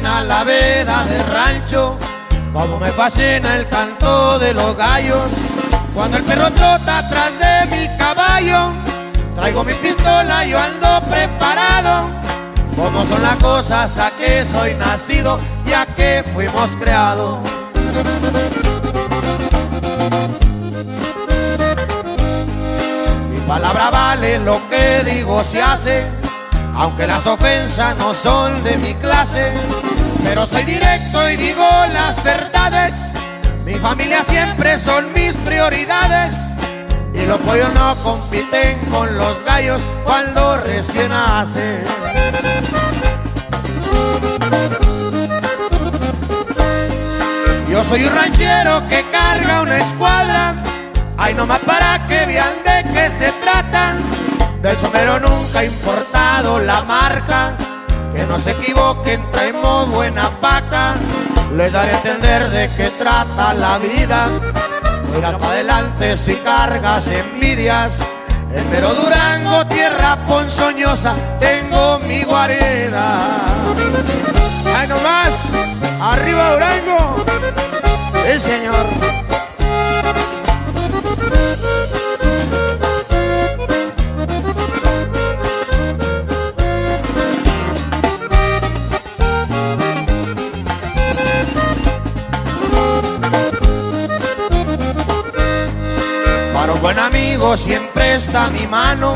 La veda de rancho, como me fascina el canto de los gallos. Cuando el perro trota atrás de mi caballo, traigo mi pistola, yo ando preparado. Como son las cosas a que soy nacido, ya que fuimos creados. Mi palabra vale, lo que digo se hace aunque las ofensas no son de mi clase, pero soy directo y digo las verdades. Mi familia siempre son mis prioridades. Y los pollos no compiten con los gallos cuando recién nacen. Yo soy un ranchero que carga una escuadra. Ay, nomás para que vean de qué se trata del sombrero nunca ha importado la marca. Que no se equivoquen, traemos buena paca. Les daré a entender de qué trata la vida. Mira para adelante si cargas envidias. En Mero Durango, tierra ponzoñosa, tengo mi guarida. ¡Ay, nomás! ¡Arriba Durango! El señor. Siempre está mi mano.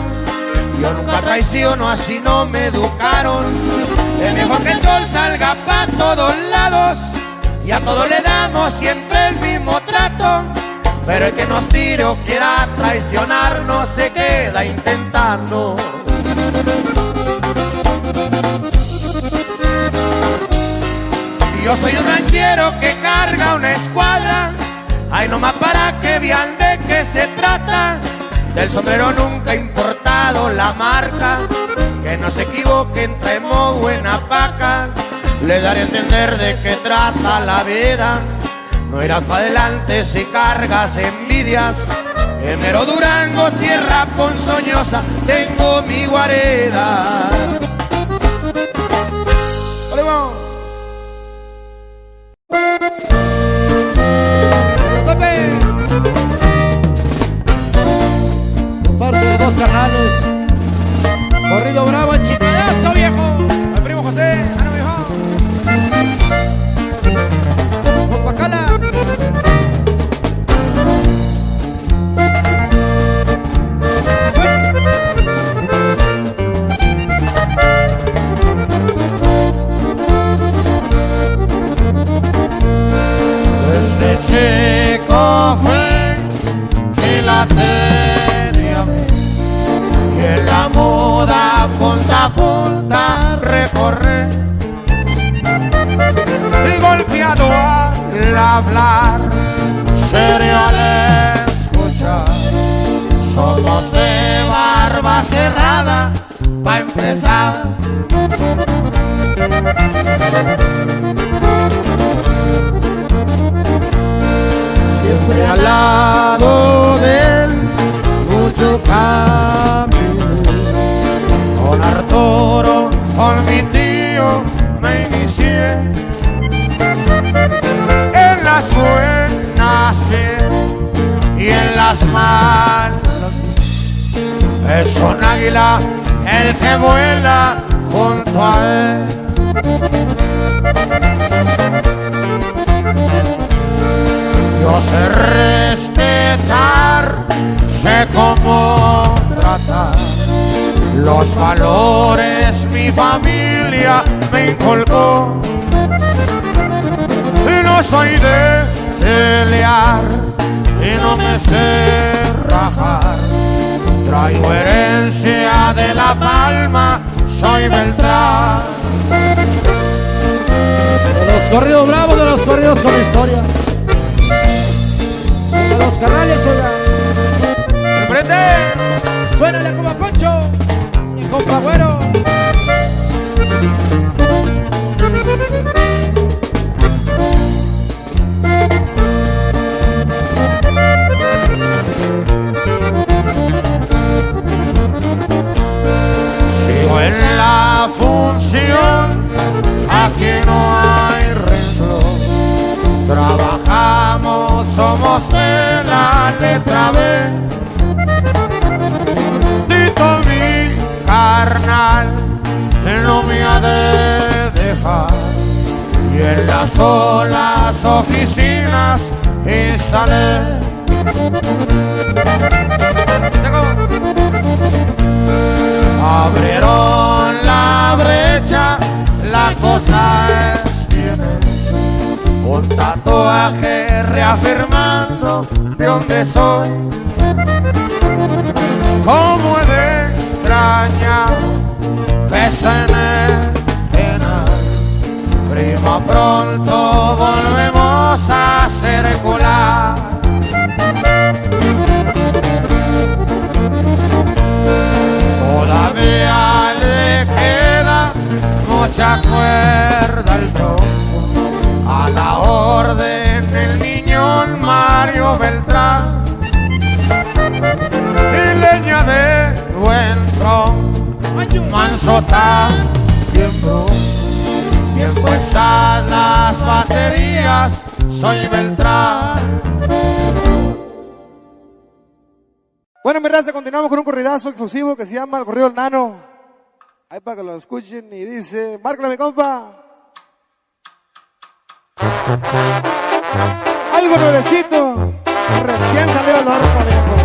Yo nunca traiciono, así no me educaron. Es mejor que el sol salga para todos lados y a todos le damos siempre el mismo trato. Pero el que nos tire o quiera traicionar no se queda intentando. Yo soy un ranchero que carga una escuadra Ay, nomás para que vean de qué se trata. Del sombrero nunca ha importado la marca. Que no se equivoquen, traemos buena paca. Le daré a entender de qué trata la vida. No irás para adelante si cargas envidias. En Mero Durango, tierra ponzoñosa, tengo mi guareda. Corrido bravo, la palma, soy Beltrán. De los corridos bravos, de los corridos con historia. De los canales, oiga. ¡Prende! Suénale como a Poncho. Y compa güero. Letra B. Dito mi carnal, no me ha de dejar. Y en las solas oficinas instalé. Abrieron la brecha, la cosa es bien. Un tatuaje reafirmando de dónde soy. Cómo he de extrañar que el penal. Primo, pronto volvemos a circular. Todavía le queda mucha cuerda al tronco a la orden Mario Beltrán y leña de buen manso tiempo bien puestas las baterías soy Beltrán Bueno, mi raza, continuamos con un corridazo exclusivo que se llama El Corrido del Nano. Ahí para que lo escuchen y dice, márcale mi compa. Algo nuevecito, recién salido del horno, viejo.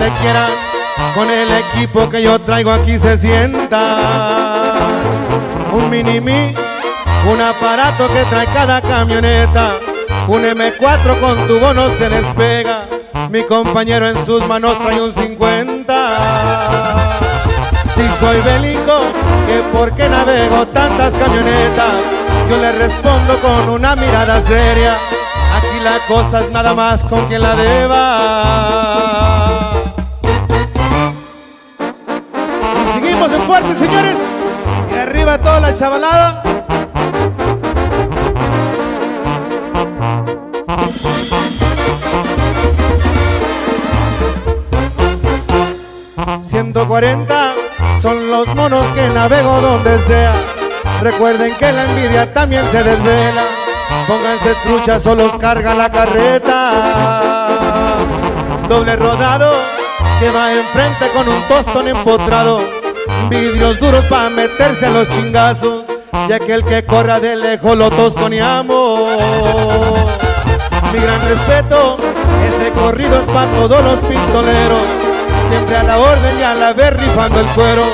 Donde quiera. Con el equipo que yo traigo aquí se sienta. Un mini mi, un aparato que trae cada camioneta. Un M4 con tu bono se despega. Mi compañero en sus manos trae un 50. Si soy bélico, que por qué navego tantas camionetas, yo le respondo con una mirada seria. Aquí la cosa es nada más con quien la deba. La chavalada. ...140 son los monos que navego donde sea. Recuerden que la envidia también se desvela. Pónganse truchas o los carga la carreta. Doble rodado que va enfrente con un tostón empotrado. Vidrios duros para meterse a los chingazos. Y aquel que corra de lejos lo tostoneamos. Mi gran respeto, este corrido es para todos los pistoleros. Siempre a la orden y a la vez rifando el cuero.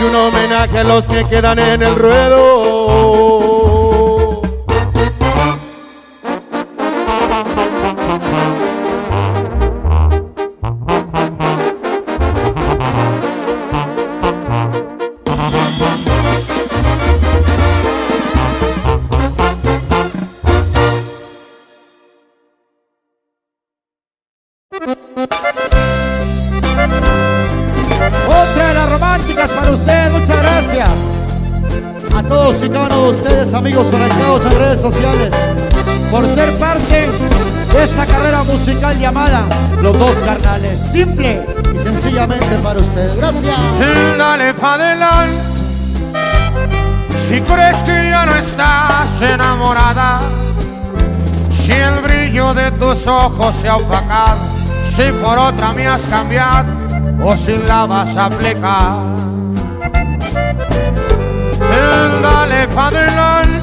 Y un homenaje a los que quedan en el ruedo. Enamorada, si el brillo de tus ojos se ha opacado, si por otra me has cambiado o si la vas a aplicar. Dale pa' adelante.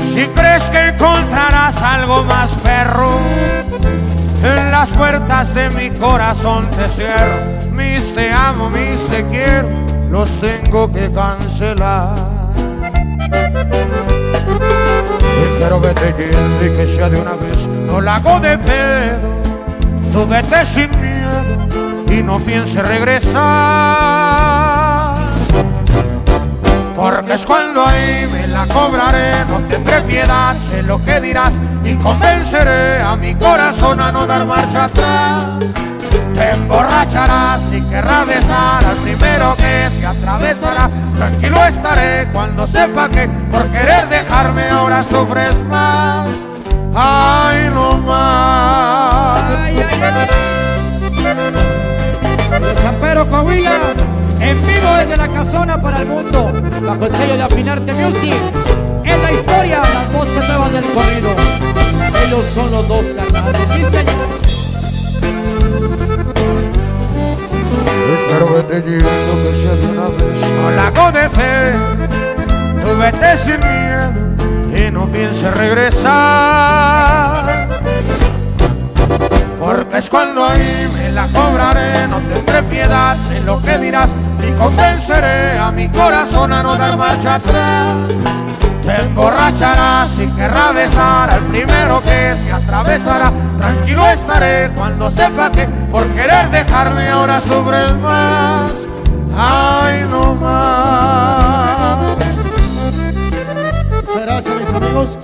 Si crees que encontrarás algo más perro, en las puertas de mi corazón te cierro. Mis te amo, mis te quiero, los tengo que cancelar. Quiero vete yendo y que sea de una vez, no la hago de pedo. Tú vete sin miedo y no pienses regresar. Porque es cuando ahí me la cobraré, no tendré piedad, sé lo que dirás y convenceré a mi corazón a no dar marcha atrás. Te emborracharás y querrás besar al primero que se atravesará. Tranquilo estaré cuando sepa que por querer dejarme ahora sufres más. Ay, no más. San Pedro Coahuila, en vivo desde la casona para el mundo, bajo el sello de Afinarte Music. En la historia, las voces nuevas del corrido. Ellos son los dos carnales, sí señor. Vete yendo que de una No la Tú vete sin miedo Y no pienses regresar. Porque es cuando ahí me la cobraré No tendré piedad, sé lo que dirás Y convenceré a mi corazón a no dar marcha atrás te emborracharás y querrá besar al primero que se atravesará. Tranquilo estaré cuando sepa que por querer dejarme ahora sobre más. Ay, no más. Muchas gracias, mis amigos.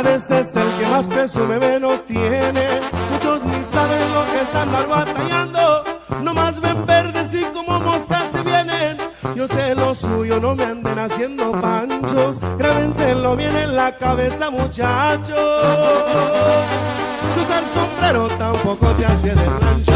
A veces el que más presume menos tiene. Muchos ni saben lo que es andar batallando. Nomás ven verdes y como moscas se vienen. Yo sé lo suyo, no me anden haciendo panchos. Grábenselo bien en la cabeza, muchachos. Usar sombrero tampoco te hace de.